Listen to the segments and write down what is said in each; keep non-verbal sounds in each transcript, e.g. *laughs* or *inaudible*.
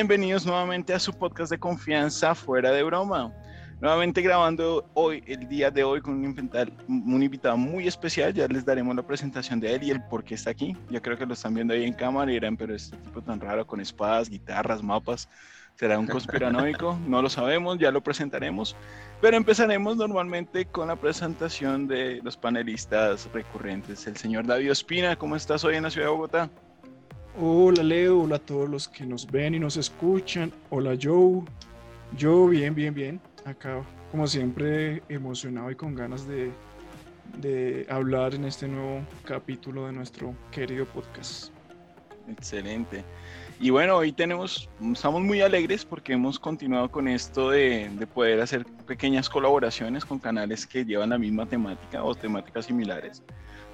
Bienvenidos nuevamente a su podcast de confianza fuera de broma. Nuevamente grabando hoy, el día de hoy, con un invitado, un invitado muy especial. Ya les daremos la presentación de él y el por qué está aquí. Yo creo que lo están viendo ahí en cámara y dirán, pero este tipo tan raro con espadas, guitarras, mapas, ¿será un conspiranoico? *laughs* no lo sabemos, ya lo presentaremos. Pero empezaremos normalmente con la presentación de los panelistas recurrentes. El señor David Ospina, ¿cómo estás hoy en la ciudad de Bogotá? Hola Leo, hola a todos los que nos ven y nos escuchan. Hola Joe. Yo bien, bien, bien. Acá, como siempre, emocionado y con ganas de, de hablar en este nuevo capítulo de nuestro querido podcast. Excelente. Y bueno, hoy tenemos, estamos muy alegres porque hemos continuado con esto de, de, poder hacer pequeñas colaboraciones con canales que llevan la misma temática o temáticas similares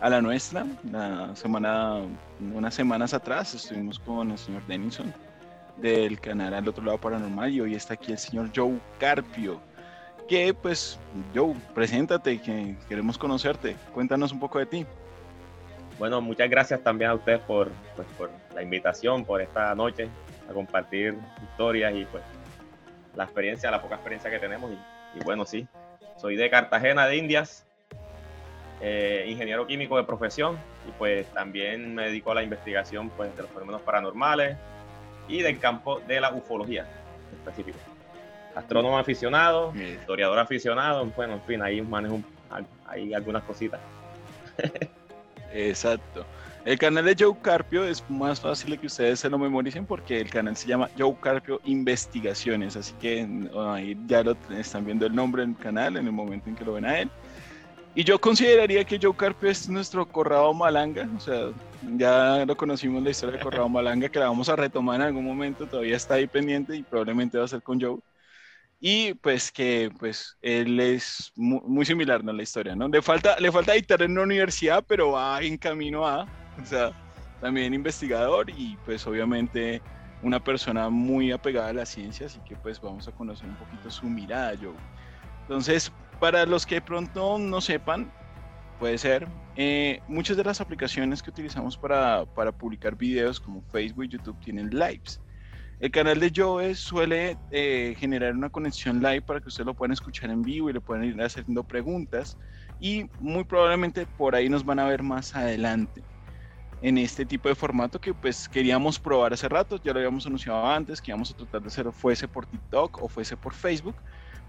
a la nuestra. La semana, unas semanas atrás estuvimos con el señor Denison del canal Al Otro Lado Paranormal y hoy está aquí el señor Joe Carpio. Que pues, Joe, preséntate, que queremos conocerte. Cuéntanos un poco de ti. Bueno, muchas gracias también a ustedes por, pues, por la invitación, por esta noche a compartir historias y pues la experiencia, la poca experiencia que tenemos. Y, y bueno, sí, soy de Cartagena de Indias, eh, ingeniero químico de profesión y pues también me dedico a la investigación pues, de los fenómenos paranormales y del campo de la ufología específico. Astrónomo aficionado, historiador aficionado, bueno, en fin, ahí manejo hay algunas cositas. Exacto. El canal de Joe Carpio es más fácil que ustedes se lo memoricen porque el canal se llama Joe Carpio Investigaciones, así que ahí ya lo están viendo el nombre del canal en el momento en que lo ven a él. Y yo consideraría que Joe Carpio es nuestro Corrado Malanga, o sea, ya lo conocimos la historia de Corrado Malanga, que la vamos a retomar en algún momento, todavía está ahí pendiente y probablemente va a ser con Joe y pues que pues él es muy, similar ¿no? la historia, ¿no? Le falta, le falta dictar en una universidad, pero va en camino a, o sea, también investigador y pues obviamente una persona muy apegada a la ciencia, así que pues vamos a conocer un poquito su mirada, yo. Entonces, para los que pronto no sepan, puede ser, eh, muchas de las aplicaciones que utilizamos para, para publicar videos como Facebook y YouTube tienen lives. El canal de Joe suele eh, generar una conexión live para que ustedes lo puedan escuchar en vivo y le puedan ir haciendo preguntas. Y muy probablemente por ahí nos van a ver más adelante en este tipo de formato que pues queríamos probar hace rato, ya lo habíamos anunciado antes, que íbamos a tratar de hacerlo fuese por TikTok o fuese por Facebook,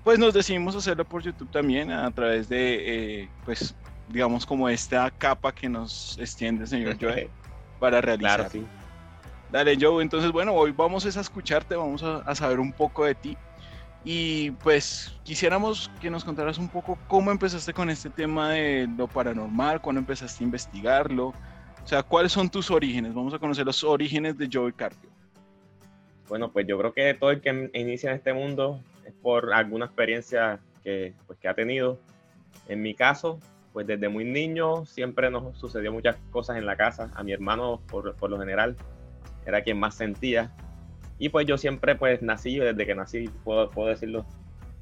pues nos decidimos hacerlo por YouTube también a través de, eh, pues digamos como esta capa que nos extiende el señor Joe para realizar. Claro, Dale, Joe. Entonces, bueno, hoy vamos a escucharte, vamos a, saber un poco de ti. Y pues quisiéramos que nos contaras un poco cómo empezaste con este tema de lo paranormal, cuándo empezaste a investigarlo. O sea, ¿cuáles son tus orígenes? Vamos a conocer los orígenes de Joe Carpio. Bueno, pues yo creo que todo el que inicia en este mundo por alguna experiencia que, pues, que ha tenido. En mi caso, pues desde muy niño siempre nos sucedió muchas cosas en la casa. A mi hermano, por, por lo general, era quien más sentía. Y pues yo siempre pues nací, desde que nací, puedo, puedo decirlo,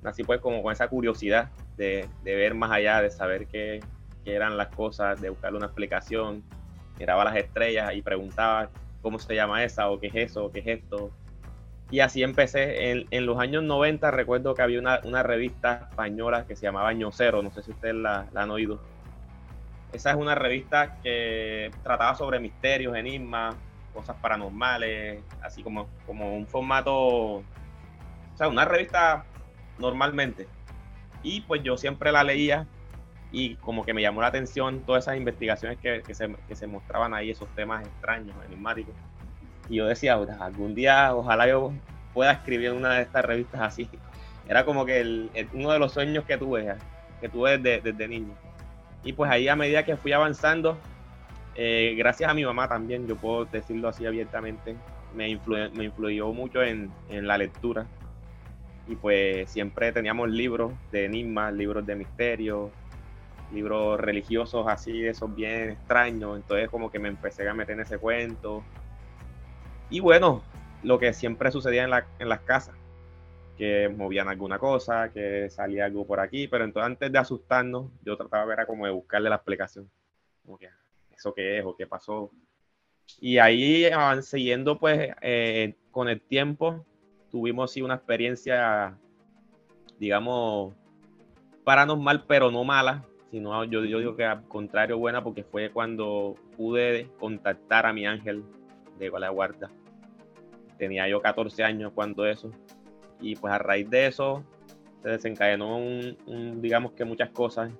nací pues como con esa curiosidad de, de ver más allá, de saber qué, qué, eran las cosas, de buscar una explicación. Miraba las estrellas y preguntaba cómo se llama esa, o qué es eso, o qué es esto. Y así empecé. En, en los años 90 recuerdo que había una, una, revista española que se llamaba Año Cero, no sé si ustedes la, han oído. Esa es una revista que trataba sobre misterios, enigmas, cosas paranormales, así como, como un formato, o sea, una revista normalmente. Y pues yo siempre la leía y como que me llamó la atención todas esas investigaciones que, que, se, que se, mostraban ahí, esos temas extraños, enigmáticos. Y yo decía, algún día ojalá yo pueda escribir una de estas revistas así. Era como que uno de los sueños que tuve, que tuve desde, desde niño. Y pues ahí a medida que fui avanzando, eh, gracias a mi mamá también, yo puedo decirlo así abiertamente, me, me influyó mucho en, en, la lectura. Y pues siempre teníamos libros de enigmas, libros de misterio, libros religiosos así, esos bien extraños. Entonces como que me empecé a meter en ese cuento. Y bueno, lo que siempre sucedía en, la, en las casas, que movían alguna cosa, que salía algo por aquí, pero entonces antes de asustarnos, yo trataba era como de buscarle la explicación. Como que, eso qué es o qué pasó. Y ahí van siguiendo pues eh, con el tiempo tuvimos sí una experiencia, digamos, paranormal, pero no mala, sino yo, yo digo que al contrario buena porque fue cuando pude contactar a mi ángel de la guarda. Tenía yo 14 años cuando eso. Y pues a raíz de eso se desencadenó un, digamos que muchas cosas.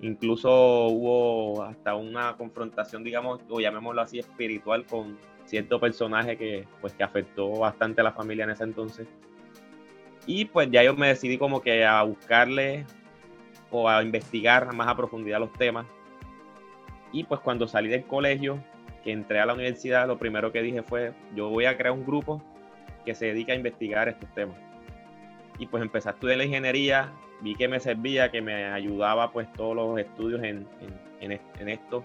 Incluso hubo hasta una confrontación, digamos, o llamémoslo así, espiritual con cierto personaje que pues que afectó bastante a la familia en ese entonces. Y pues ya yo me decidí como que a buscarle o a investigar más a profundidad los temas. Y pues cuando salí del colegio, que entré a la universidad, lo primero que dije fue, yo voy a crear un grupo que se dedica a investigar estos temas. Y pues empecé a estudiar la ingeniería, vi que me servía, que me ayudaba pues todos los estudios en, en, esto.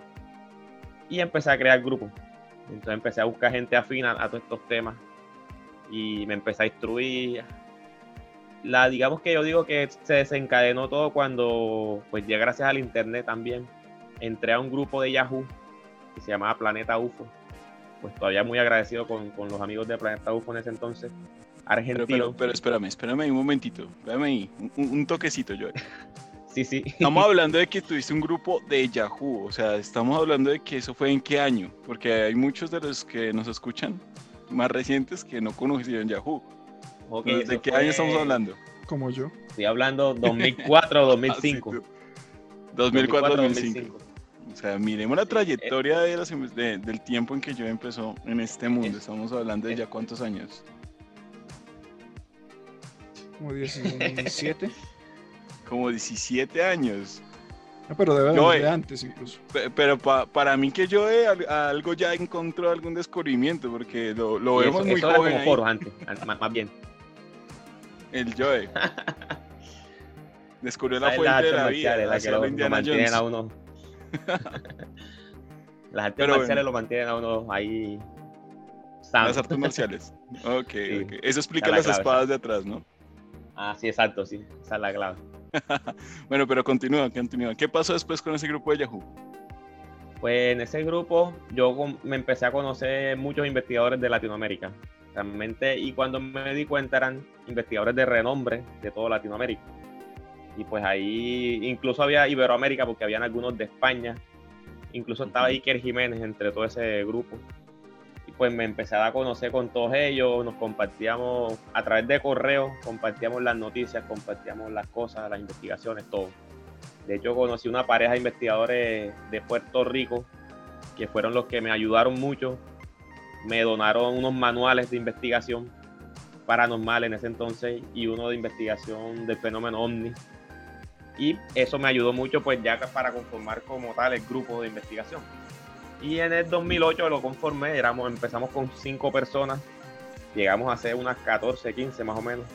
Y empecé a crear grupos. Entonces empecé a buscar gente afina a todos estos temas. Y me empecé a instruir. La, digamos que yo digo que se desencadenó todo cuando, pues ya gracias al internet también, entré a un grupo de Yahoo que se llamaba Planeta UFO. Pues todavía muy agradecido con, con los amigos de Planeta UFO en ese entonces. Argentino. Pero, pero, espérame, espérame un momentito. Espérame ahí, un, toquecito, yo. *laughs* sí, sí. Estamos *laughs* hablando de que tuviste un grupo de Yahoo, o sea, estamos hablando de que eso fue en qué año, porque hay muchos de los que nos escuchan más recientes que no conocían Yahoo. ¿De qué año estamos hablando? Como yo. Estoy hablando 2004 o 2005. 2004 2005. O sea, miremos la trayectoria de del tiempo en que yo empezó en este mundo. Estamos hablando de ya cuántos años. Como 17. *laughs* Como 17 años. Ah, pero debe haber de antes incluso. Pero para mí que yo algo ya encontró algún descubrimiento, porque lo, lo vemos muy joven. Como antes, más, bien. El Joe. *laughs* Descubrió la fuente de la vida. La que lo, lo mantienen a uno. *laughs* Las artes marciales lo mantienen a uno ahí. Las artes marciales. *laughs* Ok, Eso explica las espadas de atrás, ¿no? Ah, sí, exacto, sí. Esa es la clave. *laughs* bueno, pero continúa, continúa. ¿Qué pasó después con ese grupo de Yahoo? Pues en ese grupo yo me empecé a conocer muchos investigadores de Latinoamérica. Realmente, y cuando me di cuenta eran investigadores de renombre de toda Latinoamérica. Y pues ahí incluso había Iberoamérica porque habían algunos de España. Incluso estaba Iker Jiménez entre todo ese grupo pues me empecé a conocer con todos ellos, nos compartíamos a través de correo, compartíamos las noticias, compartíamos las cosas, las investigaciones, todo. De hecho, conocí una pareja de investigadores de Puerto Rico que fueron los que me ayudaron mucho. Me donaron unos manuales de investigación paranormal en ese entonces y uno de investigación del fenómeno ovni. Y eso me ayudó mucho pues ya para conformar como tal el grupo de investigación. Y en el 2008 lo conformé, éramos, empezamos con cinco personas, llegamos a ser unas 14, 15 más o menos.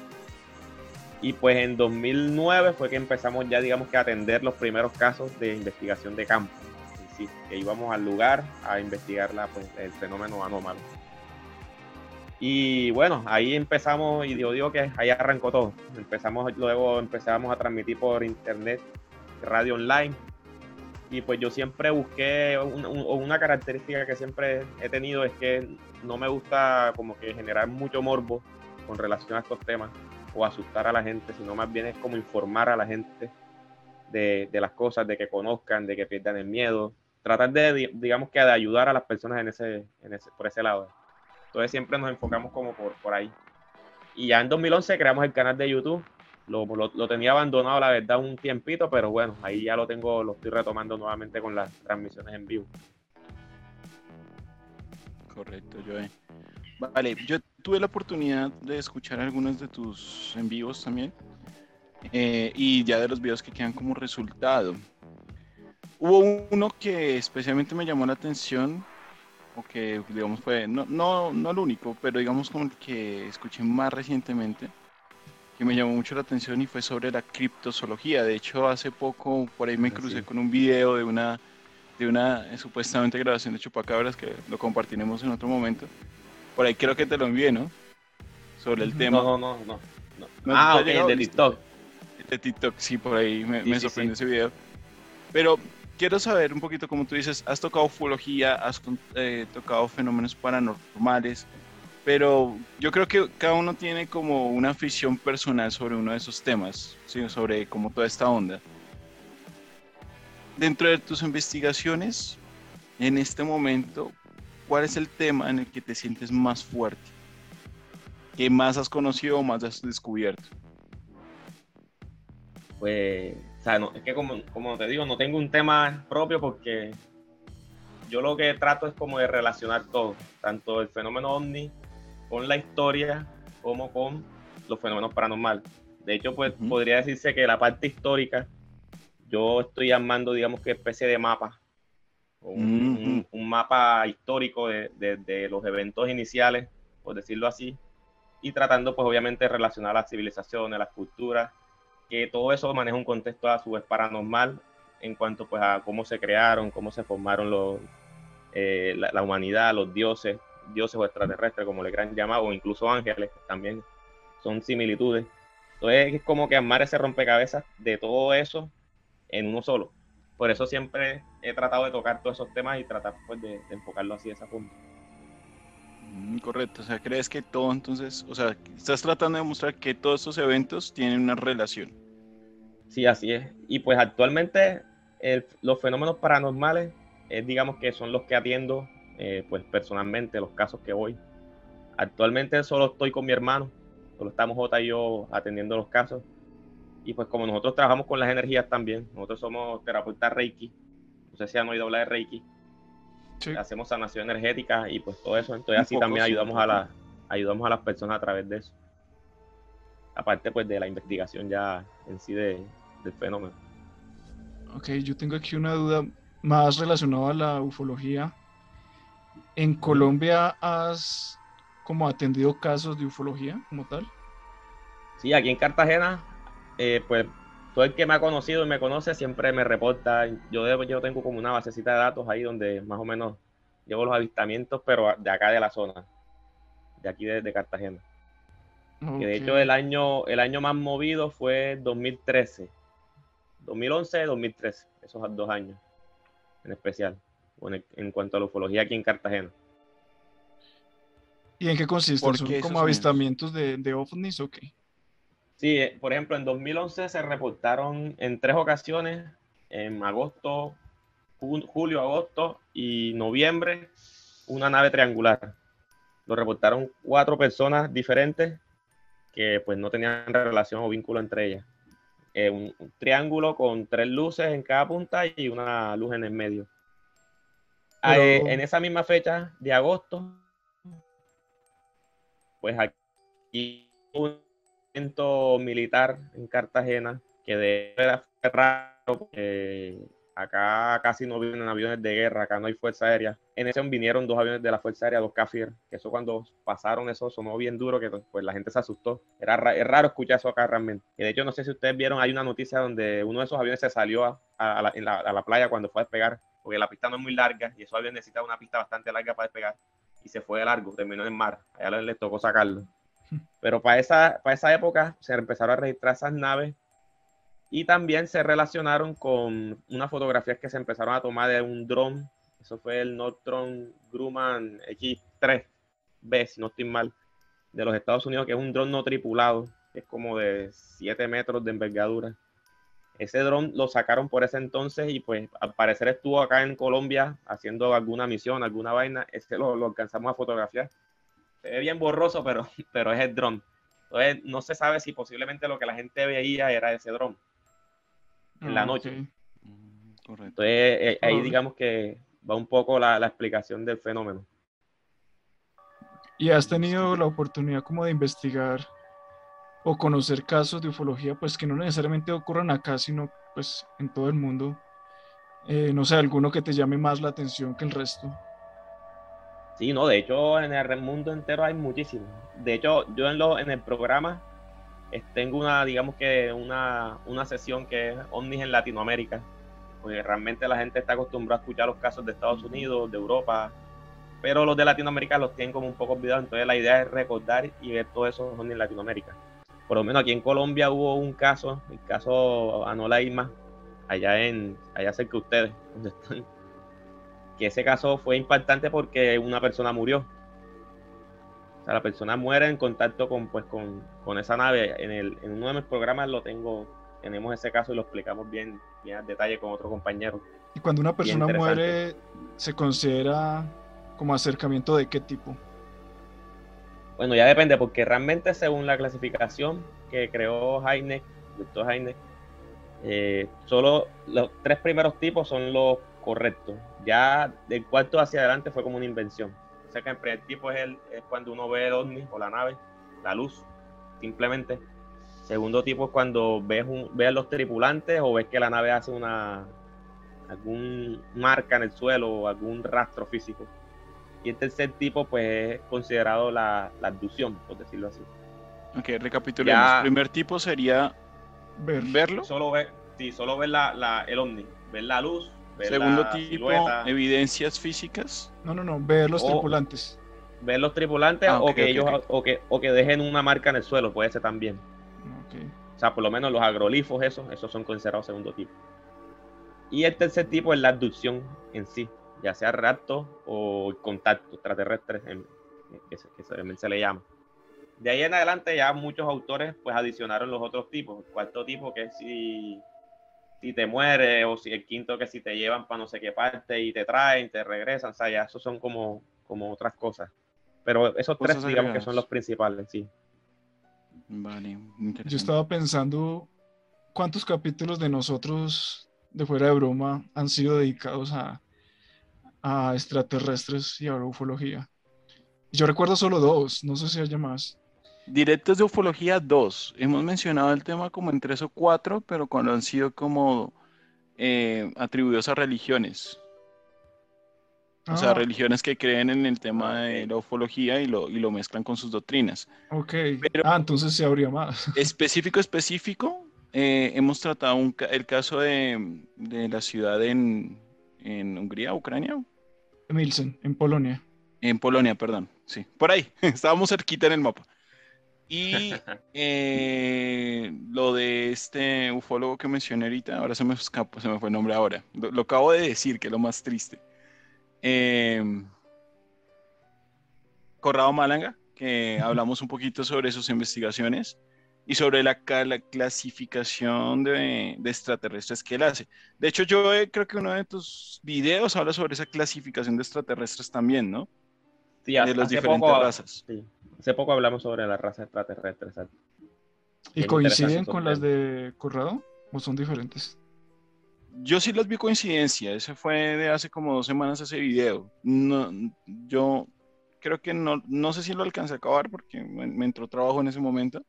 Y pues en 2009 fue que empezamos ya, digamos que a atender los primeros casos de investigación de campo. Sí, que íbamos al lugar a investigar la, pues, el fenómeno anómalo. Y bueno, ahí empezamos, y yo digo que ahí arrancó todo. Empezamos, luego empezamos a transmitir por internet, radio online, y pues yo siempre busqué una característica que siempre he tenido es que no me gusta como que generar mucho morbo con relación a estos temas o asustar a la gente, sino más bien es como informar a la gente de, las cosas, de que conozcan, de que pierdan el miedo, tratar de, digamos que de ayudar a las personas en ese, en ese, por ese lado. Entonces siempre nos enfocamos como por, por ahí. Y ya en 2011 creamos el canal de YouTube lo, lo, tenía abandonado, la verdad, un tiempito, pero bueno, ahí ya lo tengo, lo estoy retomando nuevamente con las transmisiones en vivo. Correcto, Joe. Vale, yo tuve la oportunidad de escuchar algunos de tus en vivos también. Eh, y ya de los videos que quedan como resultado. Hubo uno que especialmente me llamó la atención, o que digamos fue, no, no, no el único, pero digamos como el que escuché más recientemente, que me llamó mucho la atención y fue sobre la criptozoología. De hecho, hace poco por ahí me ah, crucé con un video de una, de una supuestamente grabación de Chupacabras que lo compartiremos en otro momento. Por ahí creo que te lo envié, ¿no? Sobre el tema. No, no, no. no. ah, ok, de TikTok. De TikTok, sí, por ahí me, me sorprendió ese video. Pero quiero saber un poquito, como tú dices, has tocado ufología, has eh, tocado fenómenos paranormales, pero yo creo que cada uno tiene como una afición personal sobre uno de esos temas, sobre como toda esta onda. Dentro de tus investigaciones, en este momento, ¿cuál es el tema en el que te sientes más fuerte? ¿Qué más has conocido o más has descubierto? Pues, sea, es que como, como te digo, no tengo un tema propio porque yo lo que trato es como de relacionar todo, tanto el fenómeno ovni con la historia como con los fenómenos paranormales. De hecho, pues podría decirse que la parte histórica, yo estoy armando, digamos que especie de mapa, un, mapa histórico de, de, los eventos iniciales, por decirlo así, y tratando pues obviamente de relacionar las civilizaciones, las culturas, que todo eso maneja un contexto a su vez paranormal en cuanto pues a cómo se crearon, cómo se formaron los, eh, la, humanidad, los dioses, dioses o extraterrestres, como le quieran llamar, o incluso ángeles, también son similitudes. Entonces es como que armar ese rompecabezas de todo eso en uno solo. Por eso siempre he tratado de tocar todos esos temas y tratar pues, de, enfocarlo así de esa forma. Mm, correcto, o sea, crees que todo entonces, o sea, estás tratando de mostrar que todos estos eventos tienen una relación. Sí, así es. Y pues actualmente los fenómenos paranormales es, digamos que son los que atiendo eh, pues personalmente, los casos que voy. Actualmente solo estoy con mi hermano, solo estamos Jota y yo atendiendo los casos. Y pues como nosotros trabajamos con las energías también, nosotros somos terapeutas Reiki, no sé si han oído hablar de Reiki, hacemos sanación energética y pues todo eso, entonces así también ayudamos a, la, ayudamos a las personas a través de eso. Aparte pues de la investigación ya en sí de, del fenómeno. Ok, yo tengo aquí una duda más relacionada a la ufología. ¿En Colombia has como atendido casos de ufología como tal? Sí, aquí en Cartagena, eh, pues todo el que me ha conocido y me conoce siempre me reporta. Yo, yo tengo como una basecita de datos ahí donde más o menos llevo los avistamientos, pero de acá de la zona, de aquí de, Cartagena. Que de hecho el año, el año más movido fue 2013. 2011, 2013, esos dos años en especial, en, cuanto a la ufología aquí en Cartagena. ¿Y en qué consiste? ¿Son como avistamientos de, de, ovnis o qué? Sí, eh, por ejemplo, en 2011 se reportaron en tres ocasiones, en agosto, julio, agosto y noviembre, una nave triangular. Lo reportaron cuatro personas diferentes que pues no tenían relación o vínculo entre ellas. Eh, un, triángulo con tres luces en cada punta y una luz en el medio. Ah, eh, en esa misma fecha de agosto, pues aquí un militar en Cartagena que de fue raro acá casi no vienen aviones de guerra, acá no hay fuerza aérea. En ese vinieron dos aviones de la Fuerza Aérea, dos Kafir, que eso cuando pasaron eso sonó bien duro, que pues la gente se asustó. Era es raro escuchar eso acá realmente. Y de hecho, no sé si ustedes vieron, hay una noticia donde uno de esos aviones se salió a, la, a la, playa cuando fue a despegar, porque la pista no es muy larga y esos aviones necesitan una pista bastante larga para despegar. Y se fue de largo, terminó en el mar. Allá les tocó sacarlo. Pero para esa, para esa época se empezaron a registrar esas naves y también se relacionaron con unas fotografías que se empezaron a tomar de un dron. Eso fue el Northrop Grumman X3B, si no estoy mal, de los Estados Unidos, que es un dron no tripulado, que es como de 7 metros de envergadura. Ese dron lo sacaron por ese entonces y pues al parecer estuvo acá en Colombia haciendo alguna misión, alguna vaina. Ese lo, lo alcanzamos a fotografiar. Se ve bien borroso, pero, *laughs* pero es el dron. Entonces no se sabe si posiblemente lo que la gente veía era ese dron en la ah, noche. Mm, Entonces, eh, ahí digamos que va un poco la, explicación del fenómeno. ¿Y has tenido la oportunidad como de investigar o conocer casos de ufología, pues que no necesariamente ocurran acá, sino pues en todo el mundo? Eh, no sé, alguno que te llame más la atención que el resto. Sí, no, de hecho en el mundo entero hay muchísimos. De hecho, yo en, lo, en el programa tengo una, digamos que una, una sesión que es ovnis en Latinoamérica, porque realmente la gente está acostumbrada a escuchar los casos de Estados Unidos, de Europa, pero los de Latinoamérica los tienen como un poco olvidados, entonces la idea es recordar y ver todos esos ovnis en Latinoamérica. Por lo menos aquí en Colombia hubo un caso, el caso Anola Irma, allá en, allá cerca de ustedes, donde están, que ese caso fue impactante porque una persona murió sea, la persona muere en contacto con, pues, con, con esa nave. En, el, en uno de mis programas lo tengo, tenemos ese caso y lo explicamos bien, bien al detalle con otro compañero. Y cuando una persona muere, ¿se considera como acercamiento de qué tipo? Bueno, ya depende, porque realmente según la clasificación que creó Heineck, doctor Heineck, eh, solo los tres primeros tipos son los correctos. Ya del cuarto hacia adelante fue como una invención. O sea que el primer tipo es, el, es cuando uno ve el ovni o la nave, la luz, simplemente. Segundo tipo es cuando ves, un, ves a los tripulantes o ves que la nave hace una algún marca en el suelo o algún rastro físico. Y el tercer tipo, pues, es considerado la, la abducción, por decirlo así. Ok, recapitulemos. El primer tipo sería verlo. Solo ver, sí, solo ver la, la, el ovni, ver la luz. Ver Segundo tipo, evidencias físicas. No, no, no, ver los tripulantes. Ver los tripulantes ah, o, que ellos, O, que, o que dejen una marca en el suelo, puede ser también. O sea, por lo menos los agrolifos, esos, esos son considerados segundo tipo. Y el tercer tipo es la abducción en sí, ya sea rapto o contacto extraterrestre, que, se, le llama. De ahí en adelante ya muchos autores pues adicionaron los otros tipos. El cuarto tipo que es si, si te mueres o si el quinto que si te llevan para no sé qué parte y te traen, te regresan, o sea, ya esos son como, como otras cosas. Pero esos tres digamos que son los principales, sí. Vale, Yo estaba pensando cuántos capítulos de nosotros, de fuera de broma, han sido dedicados a, a extraterrestres y a ufología. Yo recuerdo solo dos, no sé si haya más. Directos de ufología, dos. Hemos mencionado el tema como en tres o cuatro, pero cuando han sido como eh, atribuidos a religiones. O sea, ah. religiones que creen en el tema de la ufología y lo, y lo mezclan con sus doctrinas. Ok. ah, entonces se habría más. *laughs* Específico, específico, eh, hemos tratado el caso de, de la ciudad en, en, Hungría, Ucrania. Milsen, en Polonia. En Polonia, perdón. Sí, por ahí. *laughs* Estábamos cerquita en el mapa. Y eh, lo de este ufólogo que mencioné ahorita, ahora se me escapó, se me fue el nombre ahora. lo acabo de decir, que es lo más triste. Eh, Corrado Malanga, que hablamos un poquito sobre sus investigaciones y sobre la, clasificación de, extraterrestres que él hace. De hecho, yo creo que uno de tus videos habla sobre esa clasificación de extraterrestres también, ¿no? Sí, de las diferentes razas. Hace poco hablamos sobre las razas extraterrestres. ¿Y coinciden con las de Corrado o son diferentes? Yo sí las vi coincidencia, ese fue de hace como dos semanas ese video. No, yo creo que no, no sé si lo alcancé a acabar porque me, entró trabajo en ese momento.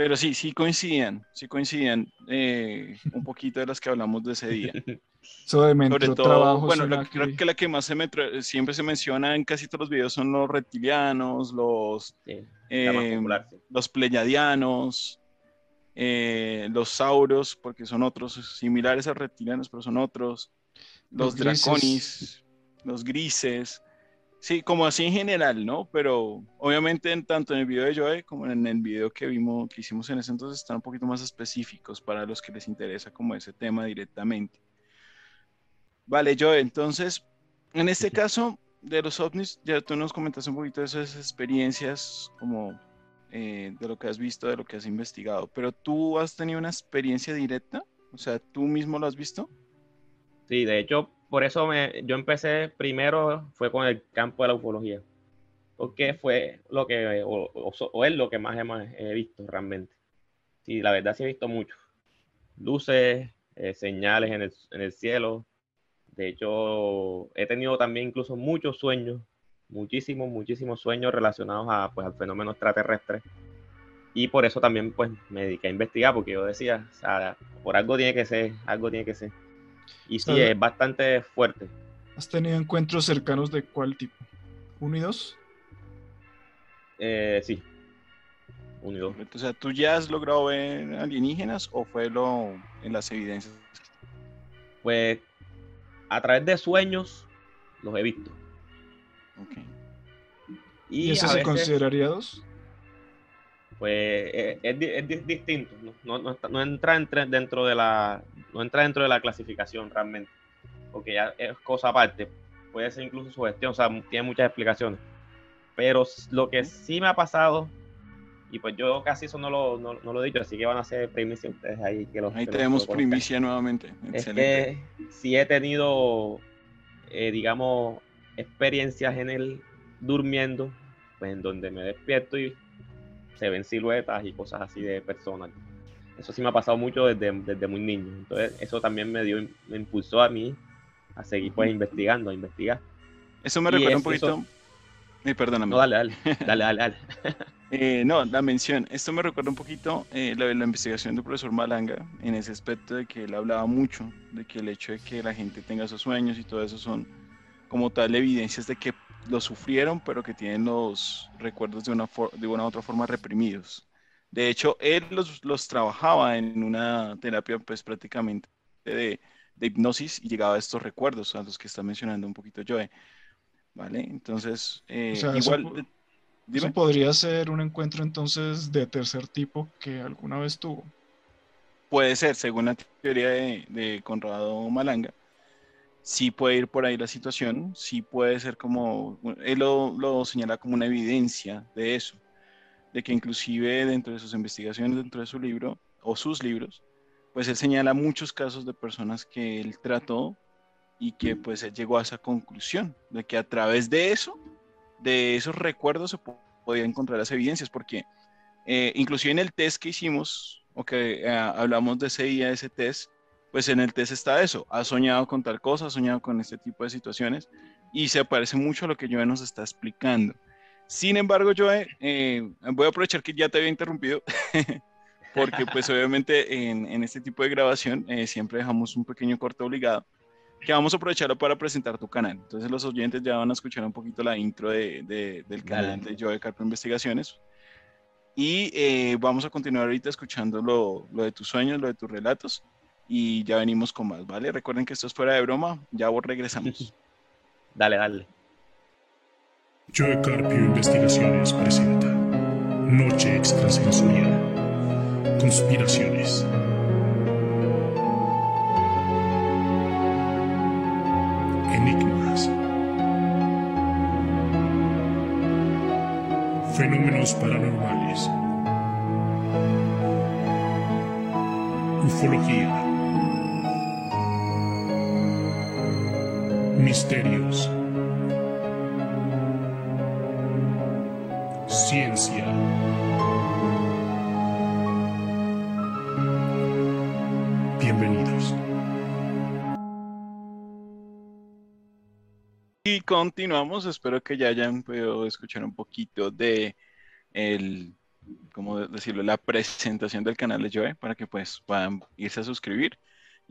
Pero sí, sí coincidían, sí coincidían eh, un poquito de las que hablamos de ese día. *laughs* Sobre todo, trabajo bueno, creo que la que más se siempre se menciona en casi todos los videos son los reptilianos, los, eh, los pleyadianos, eh, los sauros, porque son otros similares a reptilianos, pero son otros, los, draconis, los grises, sí, como así en general, ¿no? Pero obviamente en, tanto en el video de Joe como en el video que vimos, que hicimos en ese entonces, están un poquito más específicos para los que les interesa como ese tema directamente. Vale, Joe, entonces, en este caso de los ovnis, ya tú nos comentaste un poquito de esas experiencias como eh, de lo que has visto, de lo que has investigado, pero tú has tenido una experiencia directa, o sea, tú mismo lo has visto. Sí, de hecho, por eso me, yo empecé primero, fue con el campo de la ufología, porque fue lo que, o, es lo que más he, visto realmente. Sí, la verdad sí he visto mucho. Luces, eh, señales en el, en el cielo. De hecho, he tenido también incluso muchos sueños muchísimos, muchísimos sueños relacionados a, pues, al fenómeno extraterrestre. Y por eso también pues, me dediqué a investigar, porque yo decía, o sea, por algo tiene que ser, algo tiene que ser. Y sí, es bastante fuerte. ¿Has tenido encuentros cercanos de cuál tipo? ¿Uno y dos? Eh, sí. Uno y dos. O sea, ¿tú ya has logrado ver alienígenas o fue lo en las evidencias? Pues a través de sueños los he visto. ¿Y, eso se consideraría dos? Pues eh, es, distinto, no, entra dentro de la no entra dentro de la clasificación realmente, porque ya es cosa aparte, puede ser incluso su gestión, o sea, tiene muchas explicaciones. Pero lo que sí me ha pasado, y pues yo casi eso no lo, no, lo he dicho, así que van a hacer primicia ustedes ahí. Que ahí tenemos primicia nuevamente. Es que sí he tenido, eh, digamos, experiencias en el durmiendo, pues en donde me despierto y se ven siluetas y cosas así de personas. Eso sí me ha pasado mucho desde, desde muy niño. Entonces, eso también me dio, me impulsó a mí a seguir pues investigando, a investigar. Eso me recuerda un poquito. Eh, perdóname. No, dale, dale. Dale, dale, dale. *laughs* Eh, no, la mención. Esto me recuerda un poquito eh, la, la, investigación del profesor Malanga en ese aspecto de que él hablaba mucho de que el hecho de que la gente tenga esos sueños y todo eso son como tal evidencias de que lo sufrieron, pero que tienen los recuerdos de una, de una u otra forma reprimidos. De hecho, él los, los trabajaba en una terapia pues prácticamente de, de, hipnosis y llegaba a estos recuerdos a los que está mencionando un poquito Joe. ¿Vale? Entonces, eh, igual... Eso, podría ser un encuentro entonces de tercer tipo que alguna vez tuvo. Puede ser, según la teoría de, de Conrado Malanga, sí puede ir por ahí la situación, sí puede ser como, él lo, lo, señala como una evidencia de eso, de que inclusive dentro de sus investigaciones, dentro de su libro o sus libros, pues él señala muchos casos de personas que él trató y que pues él llegó a esa conclusión, de que a través de eso, de esos recuerdos se podía encontrar las evidencias, porque eh, inclusive en el test que hicimos, o que eh, hablamos de ese día, ese test, pues en el test está eso, ha soñado con tal cosa, ha soñado con este tipo de situaciones y se parece mucho a lo que Joe nos está explicando. Sin embargo, Joe, eh, voy a aprovechar que ya te había interrumpido, *laughs* porque pues *laughs* obviamente en, este tipo de grabación eh, siempre dejamos un pequeño corte obligado, que vamos a aprovecharlo para presentar tu canal. Entonces los oyentes ya van a escuchar un poquito la intro de, del canal de Joe Carpo Investigaciones. Y eh, vamos a continuar ahorita escuchando lo, lo de tus sueños, lo de tus relatos y ya venimos con más, ¿vale? Recuerden que esto es fuera de broma, ya vos regresamos. *laughs* dale, dale. Joe Carpio Investigaciones presenta Noche Extrasensorial Conspiraciones Enigmas Fenómenos paranormales Ufología Misterios. Ciencia. Bienvenidos. Y continuamos. Espero que ya hayan podido escuchar un poquito de el, ¿cómo decirlo? La presentación del canal de Joe para que pues puedan irse a suscribir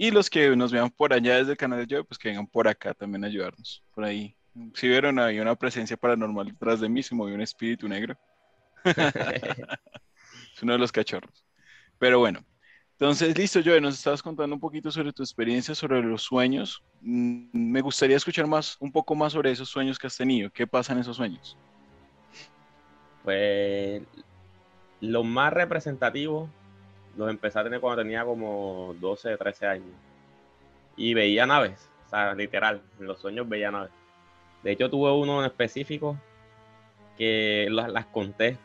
y los que nos vean por allá desde el canal de Joe, pues que vengan por acá también a ayudarnos. Por ahí. Si vieron, hay una presencia paranormal detrás de mí, se movió un espíritu negro. *laughs* es uno de los cachorros. Pero bueno, entonces, listo, Joe, nos estabas contando un poquito sobre tu experiencia, sobre los sueños. Mm, me gustaría escuchar más, un poco más sobre esos sueños que has tenido. ¿Qué pasa en esos sueños? Pues lo más representativo los empecé a tener cuando tenía como 12, 13 años. Y veía naves, o sea, literal, en los sueños veía naves. De hecho, tuve uno en específico que las, conté.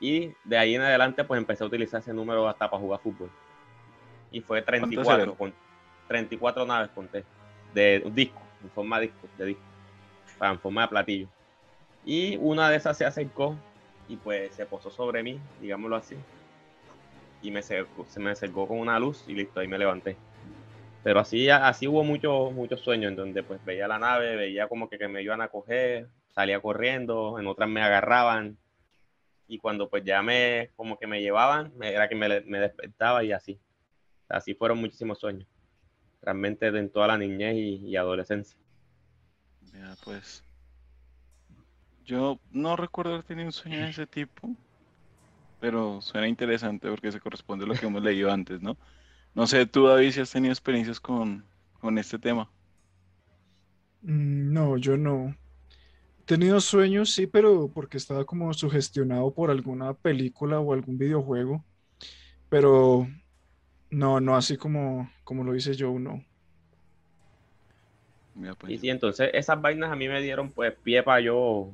Y de ahí en adelante, pues empecé a utilizar ese número hasta para jugar fútbol. Y fue 34, con, 34 naves conté. De un disco, en forma de disco, de disco. en forma de platillo. Y una de esas se acercó y pues se posó sobre mí, digámoslo así y me se me acercó con una luz y listo, ahí me levanté. Pero así, así hubo muchos muchos sueños en donde pues veía la nave, veía como que, que me iban a coger, salía corriendo, en otras me agarraban y cuando pues ya me como que me llevaban, era que me, despertaba y así. Así fueron muchísimos sueños. Realmente en toda la niñez y, y adolescencia. Ya, pues. Yo no recuerdo haber tenido un sueño de ese tipo pero suena interesante porque se corresponde a lo que hemos leído antes, ¿no? No sé, tú David, si has tenido experiencias con, este tema. Mm, no, yo no. He tenido sueños, sí, pero porque estaba como sugestionado por alguna película o algún videojuego. Pero no, no así como, como lo hice yo, no. Pues. Y sí, entonces esas vainas a mí me dieron pues pie para yo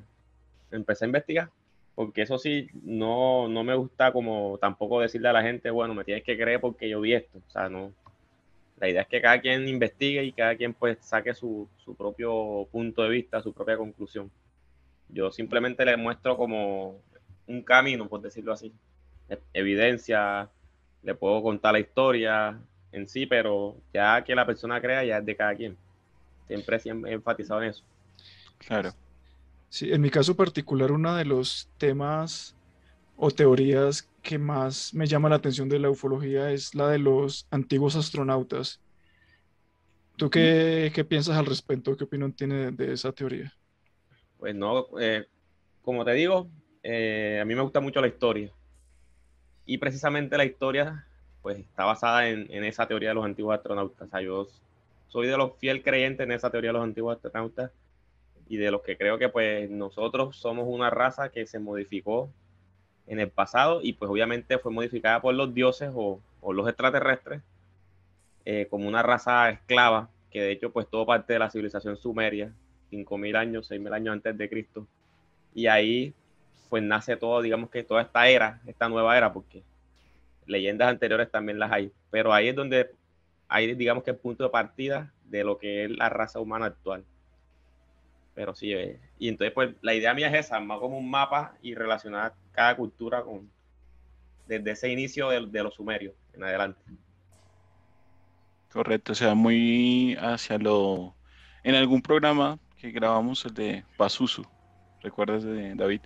empecé a investigar, porque eso sí, no, no me gusta como tampoco decirle a la gente, bueno, me tienes que creer porque yo vi esto, o sea, no. La idea es que cada quien investigue y cada quien pues saque su, su propio punto de vista, su propia conclusión. Yo simplemente le muestro como un camino, por decirlo así. E- Evidencia, le puedo contar la historia en sí, pero ya que la persona crea ya es de cada quien. Siempre, siempre he enfatizado en eso. Claro. Sí, en mi caso particular, uno de los temas o teorías que más me llama la atención de la ufología es la de los antiguos astronautas. ¿Tú qué, qué piensas al respecto? ¿Qué opinión tienes de, de esa teoría? Pues no, eh, como te digo, eh, a mí me gusta mucho la historia. Y precisamente la historia, pues está basada en, en esa teoría de los antiguos astronautas. O sea, yo soy de los fiel creyentes en esa teoría de los antiguos astronautas y de los que creo que pues nosotros somos una raza que se modificó en el pasado y pues obviamente fue modificada por los dioses o, o los extraterrestres eh, como una raza esclava, que de hecho pues todo parte de la civilización sumeria, 5.000 años, 6.000 años antes de Cristo. Y ahí pues nace todo, digamos que toda esta era, esta nueva era, porque leyendas anteriores también las hay, pero ahí es donde hay, digamos que el punto de partida de lo que es la raza humana actual. Pero sí, eh, y entonces pues la idea mía es esa, más como un mapa y relacionar cada cultura con desde ese inicio de, de los sumerios en adelante. Correcto, o sea, muy hacia lo... En algún programa que grabamos, el de Pazuzu, ¿recuerdas de David?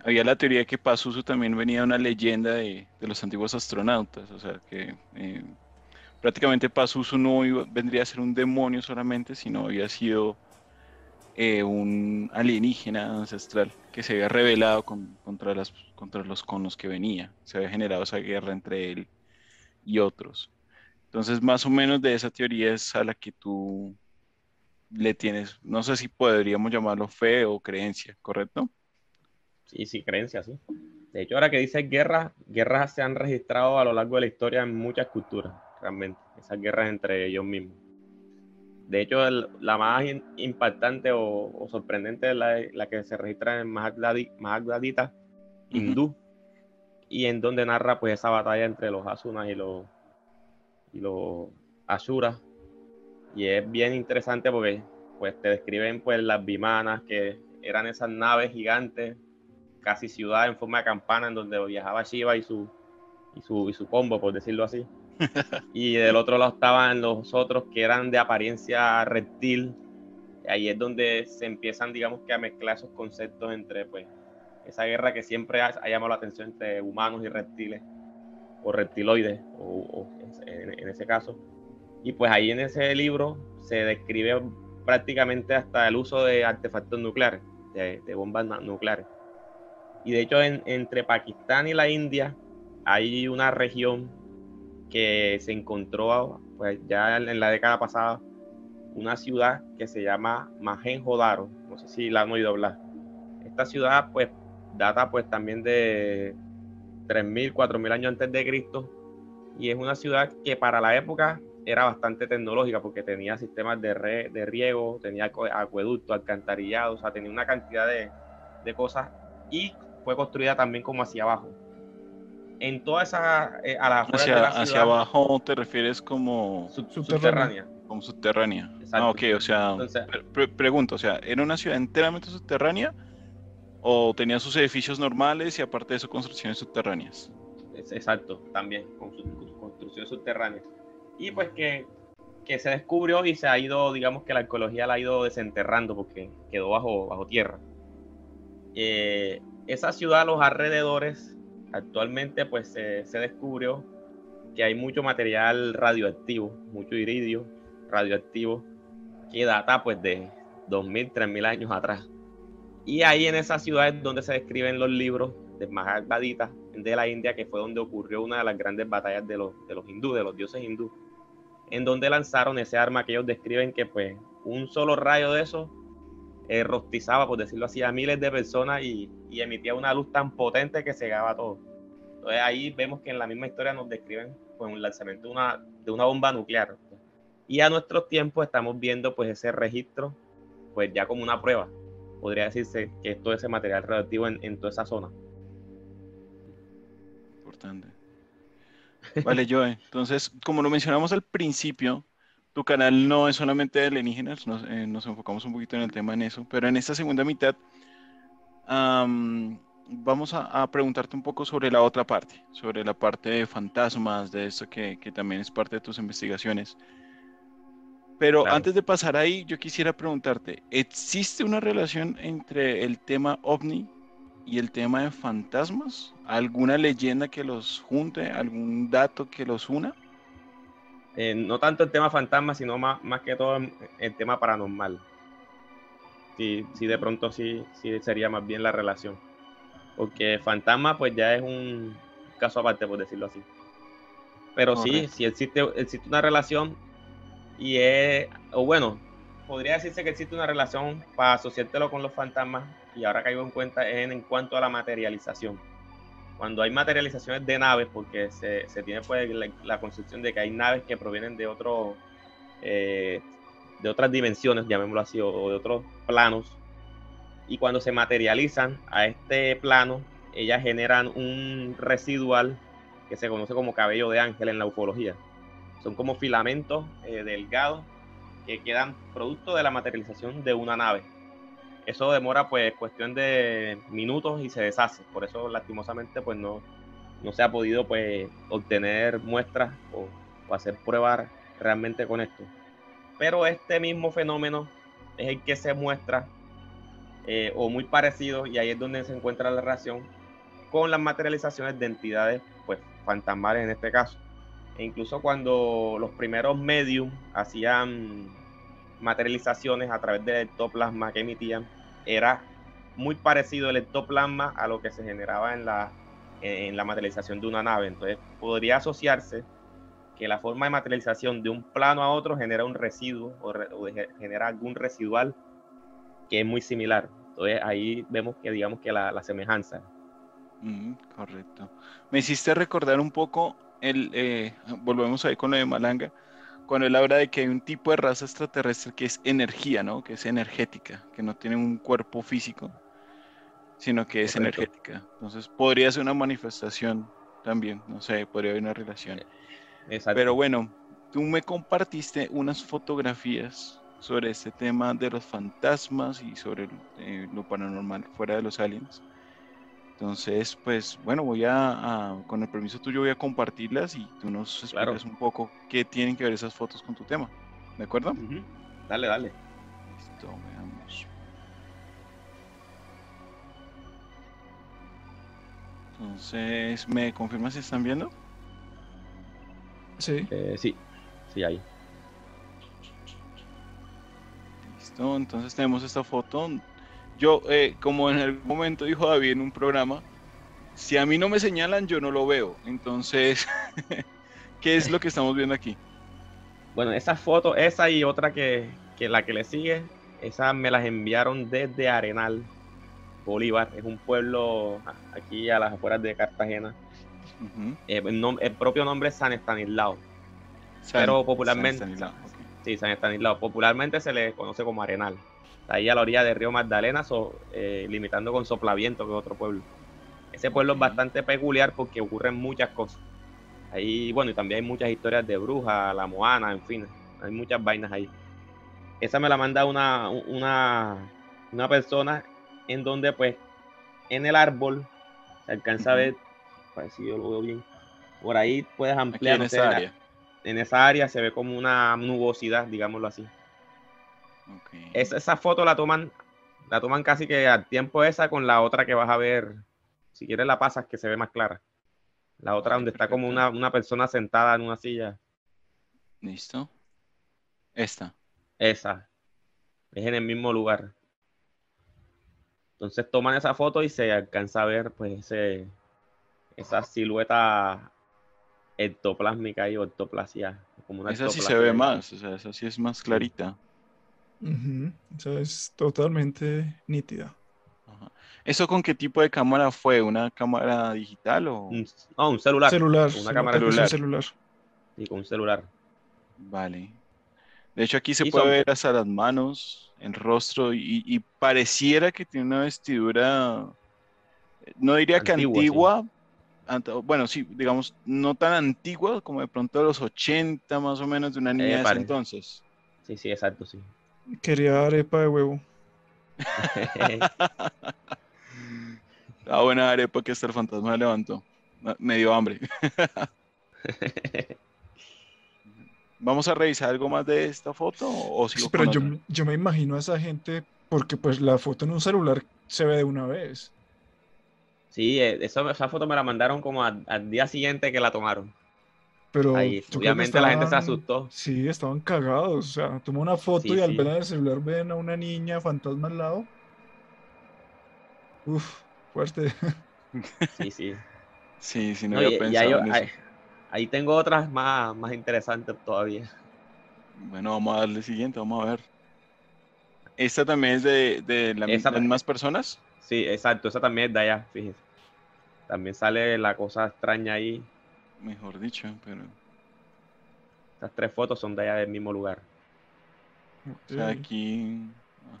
Había la teoría de que Pazuzu también venía de una leyenda de, de los antiguos astronautas, o sea, que eh, prácticamente Pazuzu no iba- vendría a ser un demonio solamente, sino había sido eh, un alienígena ancestral que se había rebelado con- contra, las, contra los con los que venía, se había generado esa guerra entre él y otros. Entonces, más o menos de esa teoría es a la que tú le tienes, no sé si podríamos llamarlo fe o creencia, ¿correcto? Sí, sí, creencias, sí. De hecho, ahora que dices guerras, guerras se han registrado a lo largo de la historia en muchas culturas, realmente. Esas guerras entre ellos mismos. De hecho, el- la más in- impactante o, o sorprendente es la, la que se registra en Mahabharata hindú, y en donde narra pues esa batalla entre los Asunas y los, y los Asuras. Y es bien interesante porque pues te describen pues las vimanas, que eran esas naves gigantes casi ciudad en forma de campana en donde viajaba Shiva y su, y su, y su combo, por decirlo así. Y del otro lado estaban los otros que eran de apariencia reptil. Ahí es donde se empiezan, digamos que a mezclar esos conceptos entre pues esa guerra que siempre ha, ha llamado la atención entre humanos y reptiles, o reptiloides, o, o en, en ese caso. Y pues ahí en ese libro se describe prácticamente hasta el uso de artefactos nucleares, de, de bombas nucleares. Y de hecho, en- entre Pakistán y la India hay una región que se encontró pues, ya en la década pasada, una ciudad que se llama Mohenjo-Daro. No sé si la han oído hablar. Esta ciudad, pues, data pues también de 3.000, 4.000 años antes de Cristo. Y es una ciudad que para la época era bastante tecnológica porque tenía sistemas de, re- de riego, tenía acu- acueducto, alcantarillado, o sea, tenía una cantidad de, de cosas y fue construida también como hacia abajo. En toda esa, eh, a las afueras de Hacia, hacia abajo te refieres como, sub- Subterránea. subterránea. como subterránea. Exacto. Ah, ok, o sea, Entonces- pre- pre- pregunto, o sea, ¿era una ciudad enteramente subterránea o tenía sus edificios normales y aparte de eso construcciones subterráneas? Es- Exacto, también, con su, con su construcción subterránea. Y pues que, que se descubrió y se ha ido, digamos que la arqueología la ha ido desenterrando porque quedó bajo, bajo tierra. Eh, esa ciudad, los alrededores, actualmente pues se, descubrió que hay mucho material radioactivo, mucho iridio radioactivo, que data pues de 2.000, 3.000 años atrás. Y ahí en esa ciudad es donde se describen los libros de Mahabharata de la India, que fue donde ocurrió una de las grandes batallas de los, de los hindú, de los dioses hindú, en donde lanzaron ese arma que ellos describen que pues un solo rayo de eso eh, rostizaba, por decirlo así, a miles de personas y, y emitía una luz tan potente que cegaba todo. Entonces ahí vemos que en la misma historia nos describen pues, un lanzamiento de una, de una bomba nuclear. Y a nuestros tiempos estamos viendo pues ese registro pues ya como una prueba. podría decirse que es todo ese material radioactivo en, en toda esa zona. Importante. Vale, Joe. Entonces, como lo mencionamos al principio, tu canal no es solamente de alienígenas, nos, eh, nos enfocamos un poquito en el tema en eso, pero en esta segunda mitad am, vamos a, a preguntarte un poco sobre la otra parte, sobre la parte de fantasmas, de esto que, que también es parte de tus investigaciones. Pero Claro. antes de pasar ahí, yo quisiera preguntarte, ¿existe una relación entre el tema ovni y el tema de fantasmas? ¿Alguna leyenda que los junte? ¿Algún dato que los una? Eh, no tanto el tema fantasma, sino más, más que todo el, tema paranormal. Sí, sí, de pronto sí, sí sería más bien la relación. Porque fantasma, pues ya es un caso aparte, por decirlo así. Pero sí, sí existe, existe una relación y es, o bueno, podría decirse que existe una relación para asociártelo con los fantasmas y ahora caigo en cuenta es en, en cuanto a la materialización. Cuando hay materializaciones de naves, porque se, tiene pues la, concepción de que hay naves que provienen de otro, eh, de otras dimensiones, llamémoslo así, o, o de otros planos, y cuando se materializan a este plano, ellas generan un residual que se conoce como cabello de ángel en la ufología. Son como filamentos eh, delgados que quedan producto de la materialización de una nave. Eso demora pues cuestión de minutos y se deshace. Por eso lastimosamente pues no, no se ha podido pues obtener muestras o, hacer pruebas realmente con esto. Pero este mismo fenómeno es el que se muestra eh, o muy parecido y ahí es donde se encuentra la relación con las materializaciones de entidades pues fantasmales en este caso. E incluso cuando los primeros medium hacían materializaciones a través del ectoplasma que emitían, era muy parecido el ectoplasma a lo que se generaba en la, en la materialización de una nave. Entonces podría asociarse que la forma de materialización de un plano a otro genera un residuo o, genera algún residual que es muy similar. Entonces ahí vemos que digamos que la, la semejanza. Mm, correcto. Me hiciste recordar un poco el, eh, volvemos ahí con lo de Malanga, cuando él habla de que hay un tipo de raza extraterrestre que es energía, ¿no? Que es energética, que no tiene un cuerpo físico, sino que es Correcto. energética. Entonces podría ser una manifestación también, no sé, podría haber una relación. Exacto. Pero bueno, tú me compartiste unas fotografías sobre este tema de los fantasmas y sobre eh, lo paranormal fuera de los aliens. Entonces, pues bueno, voy a, a- con el permiso tuyo, voy a compartirlas y tú nos explicas Claro. un poco qué tienen que ver esas fotos con tu tema. ¿De acuerdo? Dale, dale. Listo, veamos. Entonces, ¿me confirmas si están viendo? Sí. Eh, sí, sí, ahí. Listo, entonces tenemos esta foto. Yo, eh, como en algún momento dijo David en un programa, si a mí no me señalan, yo no lo veo. Entonces, *laughs* ¿qué es lo que estamos viendo aquí? Bueno, esas fotos, esa y otra que, que la que le sigue, esas me las enviaron desde Arenal, Bolívar. Es un pueblo aquí a las afueras de Cartagena. Eh, el, propio nombre es San Estanislao. San- Pero popularmente- San Estanislao, ok. Sí, San Estanislao. Popularmente se le conoce como Arenal. Está ahí a la orilla del río Magdalena, so- eh, limitando con Soplaviento, que es otro pueblo. Ese pueblo es bastante peculiar porque ocurren muchas cosas. Ahí, bueno, y también hay muchas historias de brujas, la moana, en fin, hay muchas vainas ahí. Esa me la manda una, una, una persona en donde, pues, en el árbol se alcanza a ver, a ver si yo lo veo bien, por ahí puedes Aquí ampliar, en sé, esa área. En esa área se ve como una nubosidad, digámoslo así. Ok. Esa, esa foto la toman, la toman casi que al tiempo esa con la otra que vas a ver. Si quieres la pasas que se ve más clara. La otra donde está como una, una persona sentada en una silla. ¿Listo? Esta. Esa. Es en el mismo lugar. Entonces toman esa foto y se alcanza a ver pues ese, esa silueta ectoplásmica ahí o ectoplasia. Como una Esa sí se ve más, o sea, esa sí es más clarita. Ujú, Esa es totalmente nítida. Ajá. ¿Eso con qué tipo de cámara fue? ¿Una cámara digital o...? Un, no, un celular. Celular. Una cámara celular. celular. Y con un celular. Vale. De hecho, aquí se Y puede son- ver hasta las manos, el rostro, y, y pareciera que tiene una vestidura, no diría que Antigua, sí. Bueno, sí, digamos, no tan antigua como de pronto de los 80 más o menos de una niña de ese entonces. Sí, sí, exacto, sí. Quería arepa de huevo. La *laughs* buena arepa que hasta el fantasma levantó. Me- Me dio hambre. *laughs* ¿Vamos a revisar algo más de esta foto o Pero yo, yo me imagino a esa gente porque pues la foto en un celular se ve de una vez. Sí, eh, eso, esa foto me la mandaron como a- al día siguiente que la tomaron. Pero Ahí, obviamente la gente se asustó. Sí, estaban cagados. O sea, toma una foto Sí, y al sí. ver en el celular ven a una niña fantasma al lado. Uf, fuerte. Sí, sí. Sí, sí, no, No, había y- y pensado ahí, en eso. ahí- ahí tengo otras más, más interesantes todavía. Bueno, vamos a darle siguiente, vamos a ver. ¿Esta también es de, de la- Esa las ta- mismas personas? Sí, exacto, esa también es de allá, fíjese. También sale la cosa extraña ahí. Mejor dicho, pero... Estas tres fotos son de allá del mismo lugar. O sea, aquí...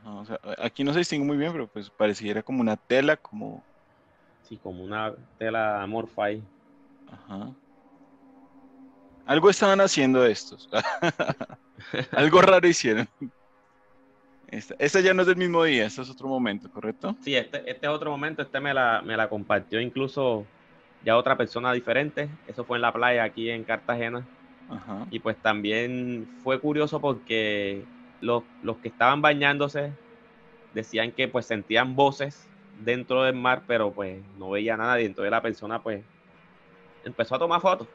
ajá, o sea, aquí no se distingue muy bien, pero pues pareciera como una tela, como... Sí, como una tela amorfa ahí. Ajá. Algo estaban haciendo estos. *laughs* Algo raro hicieron. Esta, esta ya no es del mismo día, este es otro momento, ¿correcto? Sí, este, este otro momento, este me la, me la compartió incluso ya otra persona diferente. Eso fue en la playa aquí en Cartagena. Ajá. Y pues también fue curioso porque los, los que estaban bañándose decían que pues sentían voces dentro del mar, pero pues no veía nada. Y entonces la persona pues empezó a tomar fotos.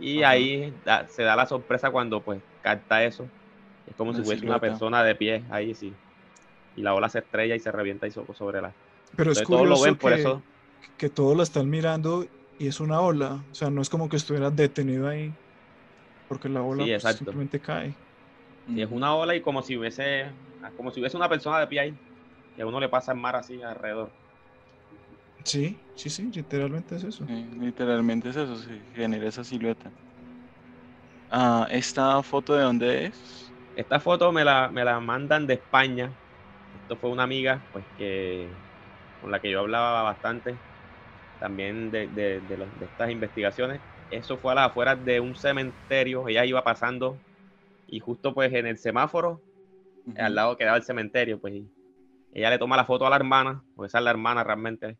Y Ajá. ahí da- se da la sorpresa cuando pues capta eso. Es como si fuese una persona de pie ahí, sí. Y la ola se estrella y se revienta y so- sobre la... Pero es todos lo curioso ven por eso. que todos la están mirando y es una ola. O sea, no es como que estuviera detenido ahí. Porque la ola Sí, pues, simplemente cae. Sí, es una ola y como si hubiese, como si hubiese una persona de pie ahí, que a uno le pasa el mar así alrededor. Sí, sí, sí, literalmente es eso. Sí, literalmente es eso, se genera esa silueta. Ah, ¿esta foto de dónde es? Esta foto me la, me la mandan de España. Esto fue una amiga, pues que con la que yo hablaba bastante, también de, de- de los- de estas investigaciones. Eso fue a las afueras de un cementerio. Ella iba pasando y justo pues en el semáforo, al lado quedaba el cementerio, pues y ella le toma la foto a la hermana, pues esa es la hermana realmente.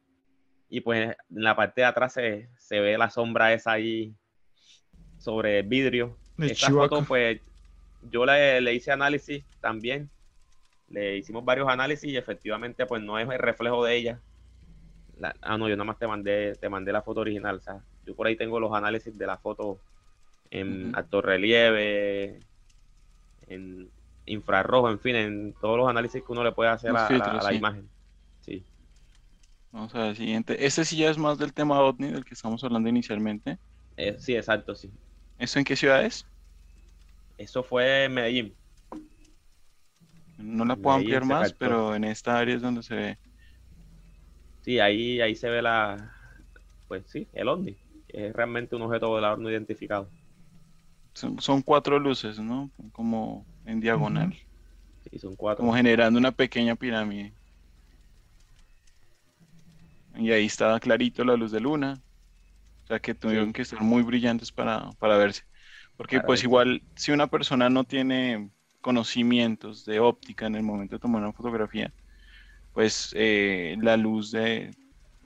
Y pues en la parte de atrás se, se ve la sombra esa ahí sobre el vidrio. Esta foto, pues, yo le, le hice análisis también. Le hicimos varios análisis y efectivamente, pues, no es el reflejo de ella. La- ah, no, yo nada más te mandé, te mandé la foto original. O sea, yo por ahí tengo los análisis de la foto en Ujú. alto relieve, en infrarrojo, en fin, en todos los análisis que uno le puede hacer a, a la- filtros, a la sí. imagen. Sí. Vamos a ver el siguiente. Este sí ya es más del tema OVNI del que estamos hablando inicialmente. Eh, sí, exacto, sí. ¿Esto en qué ciudad es? Eso fue en Medellín. No la puedo Medellín ampliar más, captó. pero en esta área es donde se ve. Sí, ahí, ahí se ve la, pues sí, el ovni, es realmente un objeto volador no identificado. Son, son cuatro luces, ¿no? Como en diagonal. Sí, son cuatro. Como generando una pequeña pirámide. Y ahí estaba clarito la luz de luna. O sea que tuvieron Sí. que estar muy brillantes para, para verse. Porque pues igual si una persona no tiene conocimientos de óptica en el momento de tomar una fotografía, pues eh, la luz de,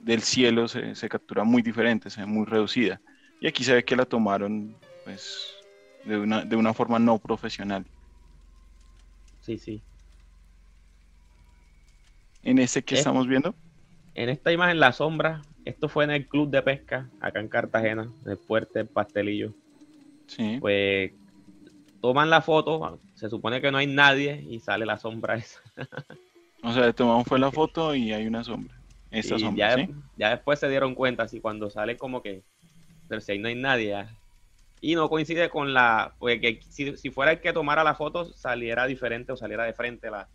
del cielo se, se captura muy diferente, se ve muy reducida. Y aquí se ve que la tomaron pues de una, de una forma no profesional. Sí, sí. En este que Eh. estamos viendo, En esta imagen, la sombra, esto fue en el club de pesca, acá en Cartagena, en el fuerte el Pastelillo. Sí. Pues toman la foto, se supone que no hay nadie y sale la sombra esa. O sea, tomamos fue la foto y hay una sombra. Esta y sombra, ya, ¿sí? ya después se dieron cuenta, así cuando sale como que, pero si ahí no hay nadie. ya. Y no coincide con la, porque que si, si fuera el que tomara la foto, saliera diferente o saliera de frente la,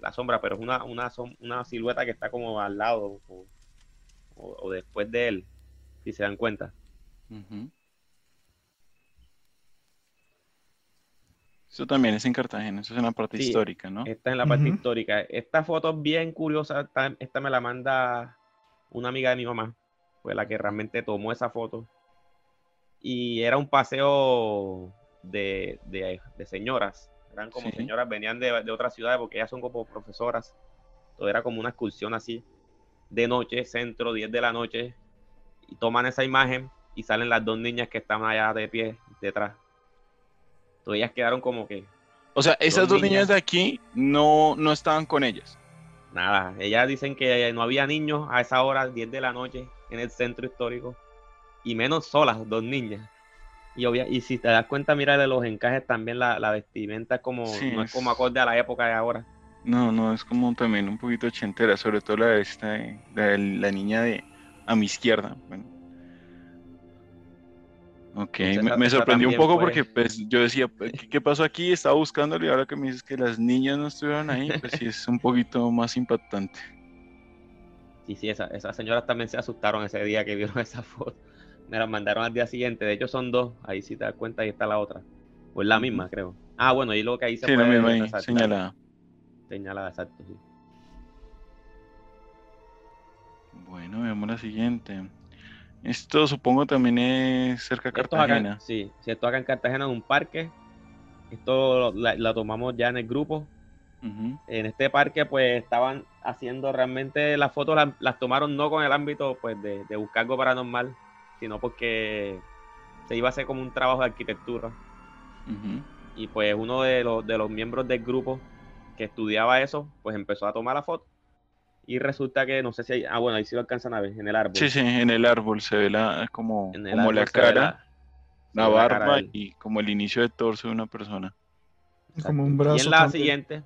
la sombra, pero es una, una, una silueta que está como al lado o, o- o después de él, si se dan cuenta. Ujú. Eso también es en Cartagena, eso es en la parte Sí, histórica, ¿no? Esta en la parte histórica. Esta foto es bien curiosa. Esta, esta me la manda una amiga de mi mamá. Fue la que realmente tomó esa foto. Y era un paseo de, de- de señoras. Eran como Sí. señoras, venían de, de otras ciudades porque ellas son como profesoras. Todo era como una excursión así. De noche, centro, 10 de la noche. Y toman esa imagen y salen las dos niñas que están allá de pie detrás. Entonces ellas quedaron como que O sea, esas Dos niñas niñas. de aquí no, no estaban con ellas. Nada, ellas dicen que no había niños a esa hora, 10 de la noche, en el centro histórico, y menos solas, dos niñas. Y, obvia- y si te das cuenta, mira de los encajes también, la, la vestimenta es como, Sí, no es es- como acorde a la época de ahora. No, no, es como también un poquito ochentera, sobre todo la de esta, de- la, de la niña de a mi izquierda. Bueno. Ok, Entonces, me, sorprendió un poco fue- porque pues yo decía, "¿Qué, qué pasó aquí? Estaba buscándolo y ahora que me dices que las niñas no estuvieron ahí, pues sí es un poquito más impactante. *laughs* Sí, sí, esa- esas señoras también se asustaron ese día que vieron *laughs* esa foto. Me las mandaron al día siguiente. De hecho, son dos. Ahí si te das cuenta, ahí está la otra. O es la misma, creo. Ah, bueno, ahí lo que ahí se Sí, la puede misma ahí, señalada. Señalada, exacto, sí. Bueno, veamos la siguiente. Esto supongo también es cerca de acá, Cartagena. sí, sí, esto acá en Cartagena en un parque. Esto la, la tomamos ya en el grupo. En este parque, pues estaban haciendo realmente las fotos, las, las tomaron no con el ámbito pues de, de buscar algo paranormal, sino porque se iba a hacer como un trabajo de arquitectura. Y pues uno de los, de los miembros del grupo que estudiaba eso, pues empezó a tomar la foto. Y resulta que, no sé si hay, ah, bueno, ahí sí lo alcanzan a ver, en el árbol. Sí, sí, en el árbol se ve la, como, como la cara, la cara barba y como el inicio de torso de una persona. Como un brazo. Y en la también. siguiente,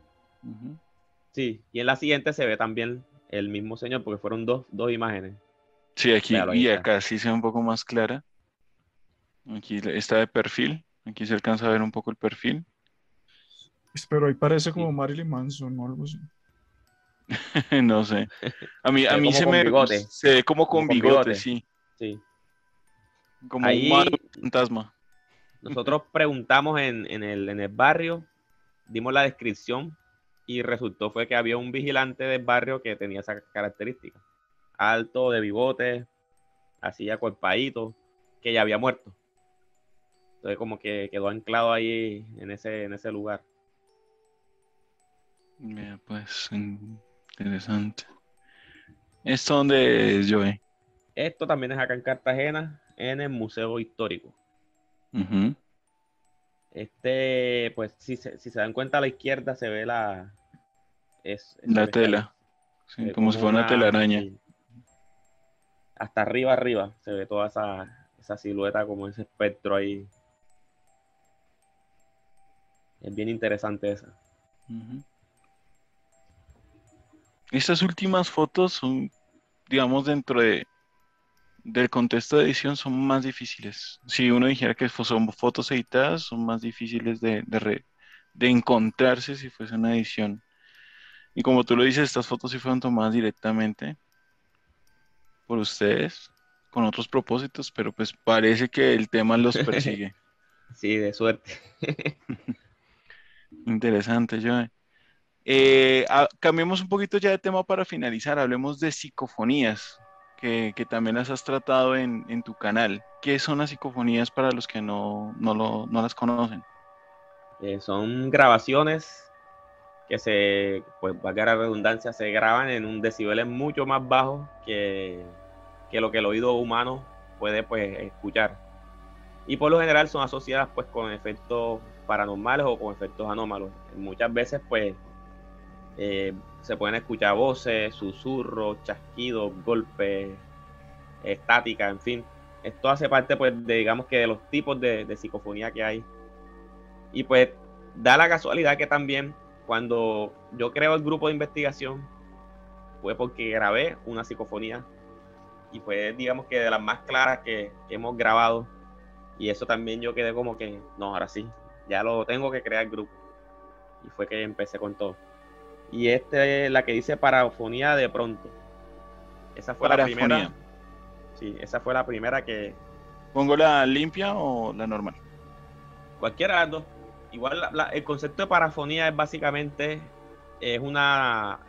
sí, y en la siguiente se ve también el mismo señor, porque fueron dos, dos imágenes. Sí, aquí Claro, y está. acá sí se ve un poco más clara. Aquí está de perfil, aquí se alcanza a ver un poco el perfil. Pero ahí parece como Sí. Marilyn Manson o algo así. *laughs* No sé. A mí, Se a mí se me bigote. se ve como con Como bigote, bigote. sí, Sí. como Ahí- un fantasma. Nosotros *laughs* preguntamos en, en el, en el barrio, dimos la descripción y resultó fue que había un vigilante del barrio que tenía esa característica. Alto, de bigote, así acuerpadito, que ya había muerto. Entonces como que quedó anclado ahí en ese, en ese lugar. Mira, pues interesante. ¿Esto dónde es, Joey? Esto también es acá en Cartagena, en el Museo Histórico. Este, pues si se, si se dan cuenta a la izquierda se ve la... Es, La tela. Sí, ve como si fuera una telaraña. sí. Hasta arriba, arriba, se ve toda esa, esa silueta como ese espectro ahí. Es bien interesante esa. Ujú. Estas últimas fotos son, digamos, dentro de del contexto de edición son más difíciles. Si uno dijera que son fotos editadas, son más difíciles de, de, re- de encontrarse si fuese una edición. Y como tú lo dices, estas fotos sí fueron tomadas directamente por ustedes, con otros propósitos, pero pues parece que el tema los *laughs* persigue. Sí, de suerte. *laughs* Interesante, Joe. Eh, ah, cambiemos un poquito ya de tema para finalizar. Hablemos de psicofonías, que, que también las has tratado en, en tu canal. ¿Qué son las psicofonías para los que no, no, lo- no las conocen? Eh, son grabaciones que se, pues valga la redundancia, se graban en un decibeles mucho más bajo que, que lo que el oído humano puede pues escuchar. Y por lo general son asociadas pues con efectos paranormales o con efectos anómalos. Muchas veces pues eh, se pueden escuchar voces, susurros, chasquidos, golpes, estática, en fin. Esto hace parte pues de digamos que de los tipos de, psicofonía que hay. Y pues da la casualidad que también cuando yo creo el grupo de investigación fue porque grabé una psicofonía y fue digamos que de las más claras que, que hemos grabado y eso también yo quedé como que no, ahora sí, ya lo tengo que crear el grupo y fue que empecé con todo. Y esta es la que dice parafonía de pronto. Esa fue la primera. Sí, esa fue la primera que ¿Pongo la limpia o la normal? cualquiera de las dos. igual la- la- el concepto de parafonía es básicamente es una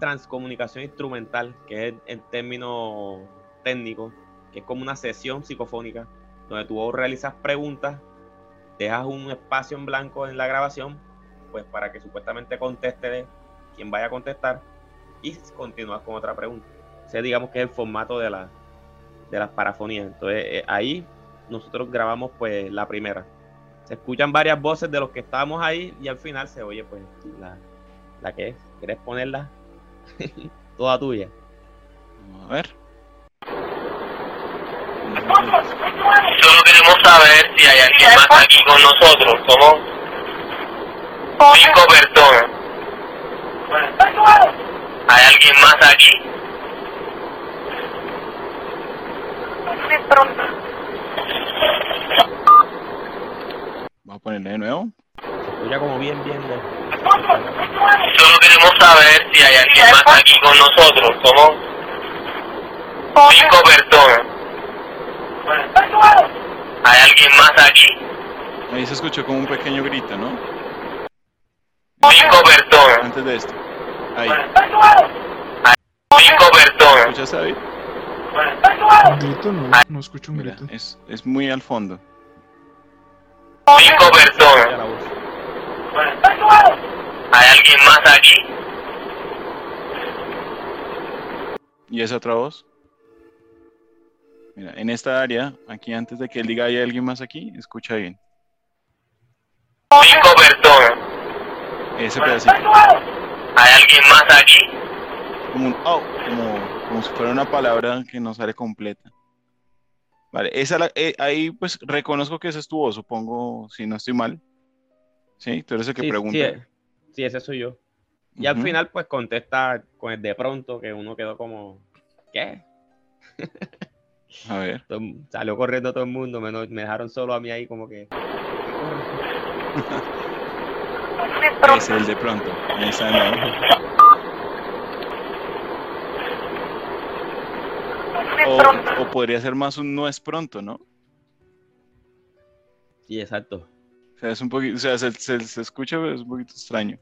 transcomunicación instrumental, que es el término técnico, que es como una sesión psicofónica, donde tú realizas preguntas, dejas un espacio en blanco en la grabación, pues para que supuestamente conteste quien vaya a contestar y continúas con otra pregunta. Ese digamos que es el formato de, la, de las parafonías. Entonces eh, ahí nosotros grabamos pues la primera. Se escuchan varias voces de los que estábamos ahí y al final se oye pues la, la que es. ¿Quieres ponerla? *laughs* Toda tuya. Vamos a ver. Solo queremos saber si hay alguien más aquí con nosotros. Somos cinco personas. ¿Hay alguien más aquí? Vamos a ponerle de nuevo. Se escucha como bien, bien. Solo queremos saber si hay alguien más aquí con nosotros. Somos cinco personas. ¿Hay alguien más aquí? Ahí se escuchó como un pequeño grito, ¿no? Cinco personas. Antes de esto. Ahí. Cinco personas. ¿Escuchaste, David? Un grito, no, no escucho un Mira, grito. es, es muy al fondo. La voz. ¿Hay alguien más aquí? ¿Y esa otra voz? Mira, en esta área, aquí antes de que él diga hay alguien más aquí, escucha bien. Cinco personas. Ese pedacito. ¿Hay alguien más aquí? Como un oh, como, como si fuera una palabra que no sale completa. Vale, esa la- eh, ahí pues reconozco que esa es tu voz, supongo, si no estoy mal. Sí, tú eres el que Sí, pregunta. sí, eh, sí, ese soy yo. Y al final, pues contesta con el de pronto, que uno quedó como, ¿qué? A ver. Salió corriendo todo el mundo, me dejaron solo a mí ahí como que... *laughs* Ese es el de pronto. Esa no. *laughs* O, o podría ser más un no es pronto, ¿no? Sí, exacto. O sea, es un poquito, o sea, se, se- se escucha, pero es un poquito extraño.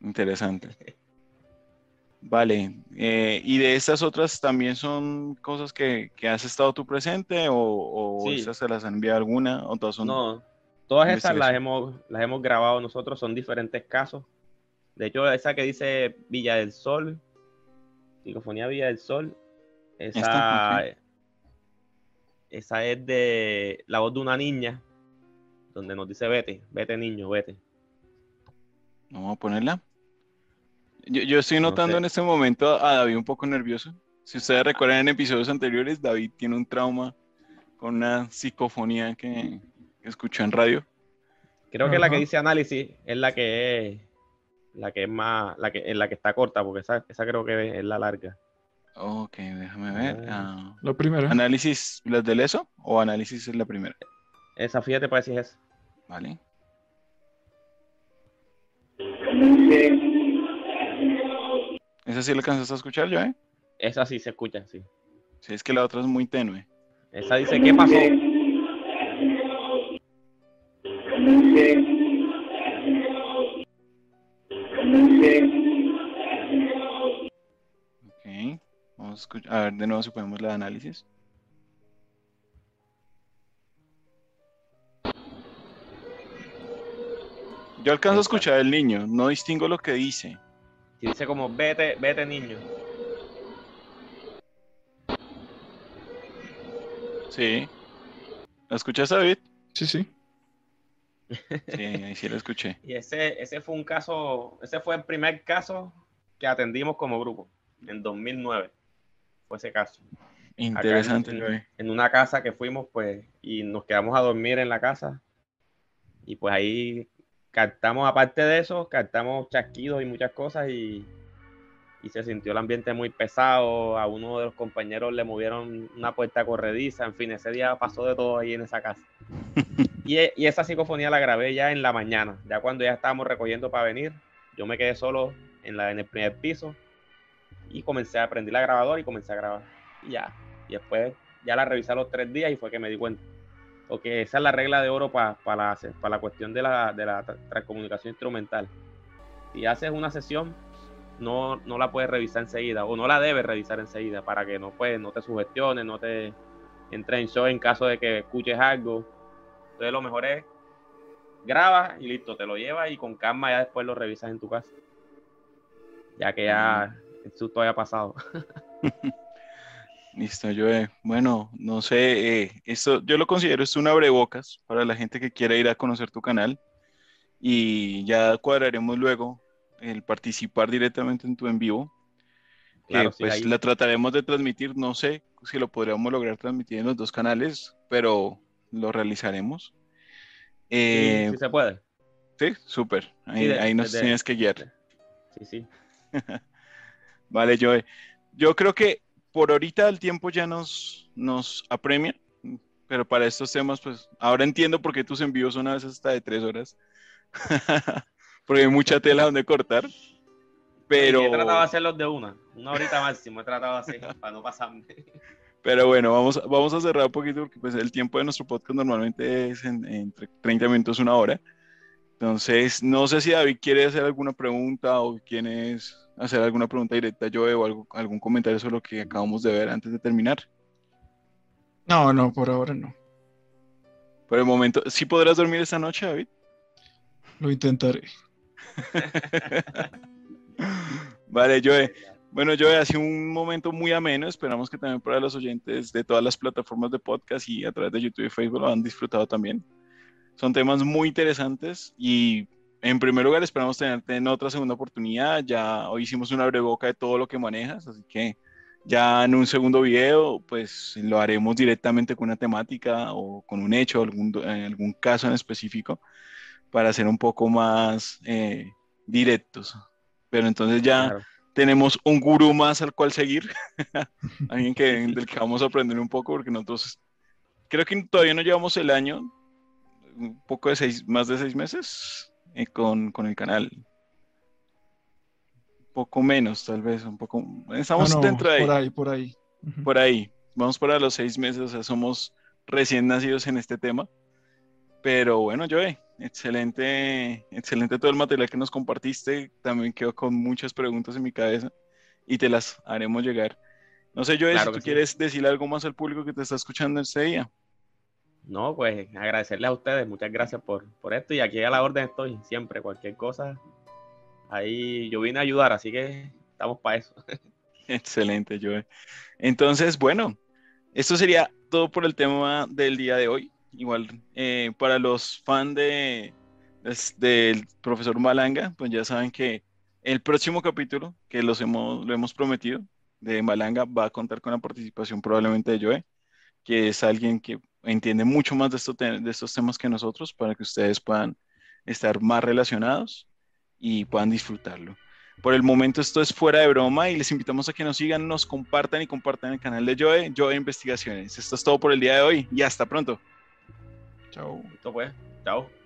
Interesante. *laughs* Vale. eh, ¿y de estas otras también son cosas que, que has estado tú presente o, o Sí. estas se las han enviado alguna o todas son No, todas esas las hemos, las hemos grabado nosotros, son diferentes casos. De hecho, esa que dice Villa del Sol, Psicofonía Villa del Sol, esa, Esta, esa es de la voz de una niña, donde nos dice vete, vete niño, vete. Vamos a ponerla. Yo, yo estoy No notando sé. en este momento a David un poco nervioso. Si ustedes recuerdan en episodios anteriores, David tiene un trauma con una psicofonía que, que escuchó en radio. Creo que la que dice análisis es la que es la que es más, la que, en la que está corta, porque esa, esa creo que es la larga. Ok, déjame ver. Ah. ah, La primera. ¿Análisis las del ESO o análisis es la primera? Esa, fíjate, parece que es esa. Vale. ¿Esa sí la alcanzas a escuchar yo, eh? Esa sí se escucha, sí. Sí, es que la otra es muy tenue. Esa dice, ¿qué pasó? Ok. Vamos a escuchar. A ver de nuevo si podemos la de análisis. Yo alcanzo a escuchar el niño, no distingo lo que dice. Y dice como, vete, vete niño. Sí. ¿La escuchas, David? Sí, sí. Sí, ahí sí la escuché. *laughs* Y ese, ese fue un caso, ese fue el primer caso que atendimos como grupo, en 2009. Fue ese caso. Interesante. en-. En una casa que fuimos, pues, y nos quedamos a dormir en la casa. Y pues ahí captamos, aparte de eso, captamos chasquidos y muchas cosas y, y se sintió el ambiente muy pesado. A uno de los compañeros le movieron una puerta corrediza. En fin, ese día pasó de todo ahí en esa casa. *laughs* Y, e- y esa psicofonía la grabé ya en la mañana, ya cuando ya estábamos recogiendo para venir. Yo me quedé solo en, la, en el primer piso y comencé a prender la grabadora y comencé a grabar. Y ya. Y después ya la revisé a los tres días y fue que me di cuenta. Porque esa es la regla de oro para la, para la cuestión de la, de la transcomunicación instrumental. Si haces una sesión, no, no la puedes revisar enseguida o no la debes revisar enseguida para que no, pues, no te sugestiones, no te entre en show en caso de que escuches algo. Entonces lo mejor es grabas y listo, te lo llevas y con calma ya después lo revisas en tu casa. Ya que ya el susto haya pasado. *laughs* Listo, yo, bueno, no sé, eh, esto yo lo considero es un abrebocas para la gente que quiera ir a conocer tu canal y ya cuadraremos luego el participar directamente en tu en vivo. Que pues la trataremos de transmitir, no sé si lo podríamos lograr transmitir en los dos canales, pero lo realizaremos. Eh, sí, se puede. Sí, súper. Ahí, nos tienes que guiar. Sí, sí. *laughs* vale, Joe. Yo creo que por ahorita el tiempo ya nos, nos apremia, pero para estos temas, pues ahora entiendo por qué tus envíos son a veces hasta de tres horas. *laughs* Porque hay mucha tela donde cortar. Pero... he tratado de hacerlos de una, una horita máximo, he tratado de hacer para no pasarme. Pero bueno, vamos, vamos a cerrar un poquito porque pues, el tiempo de nuestro podcast normalmente es entre 30 minutos, una hora. Entonces, no sé si David quiere hacer alguna pregunta o quieres hacer alguna pregunta directa yo o algo, algún comentario sobre lo que acabamos de ver antes de terminar. No, no, por ahora no. Por el momento, ¿sí podrás dormir esta noche, David? Lo intentaré. *laughs* vale, Joe. Bueno, Joe, hace un momento muy ameno. Esperamos que también para los oyentes de todas las plataformas de podcast y a través de YouTube y Facebook lo han disfrutado también. Son temas muy interesantes y en primer lugar esperamos tenerte en otra segunda oportunidad. Ya hoy hicimos una boca de todo lo que manejas, así que ya en un segundo video pues lo haremos directamente con una temática o con un hecho, algún, algún caso en específico para ser un poco más eh, directos. Pero entonces ya tenemos un gurú más al cual seguir, *laughs* alguien que, del que vamos a aprender un poco, porque nosotros creo que todavía no llevamos el año, un poco de seis, más de seis meses eh, con, con, el canal. Un poco menos, tal vez, un poco. Estamos ah, dentro de ahí. Por ahí, por ahí. Por ahí. Vamos para los seis meses, o sea, somos recién nacidos en este tema. Pero bueno, Joey, excelente, excelente todo el material que nos compartiste. También quedo con muchas preguntas en mi cabeza y te las haremos llegar. No sé, Joey, si tú quieres decirle algo más al público que te está escuchando este día. No, pues agradecerles a ustedes, muchas gracias por, por esto y aquí a la orden estoy, siempre, cualquier cosa. Ahí yo vine a ayudar, así que estamos para eso. *laughs* Excelente, Joey. Entonces, bueno, esto sería todo por el tema del día de hoy. Igual, eh, para los fans de, del profesor Malanga, pues ya saben que el próximo capítulo, que los hemos, lo hemos prometido, de Malanga, va a contar con la participación probablemente de Joe, que es alguien que entiende mucho más de, estos de estos temas que nosotros, para que ustedes puedan estar más relacionados y puedan disfrutarlo. Por el momento esto es fuera de broma y les invitamos a que nos sigan, nos compartan y compartan el canal de Joe, Joe Investigaciones. Esto es todo por el día de hoy y hasta pronto. Chao. Chao.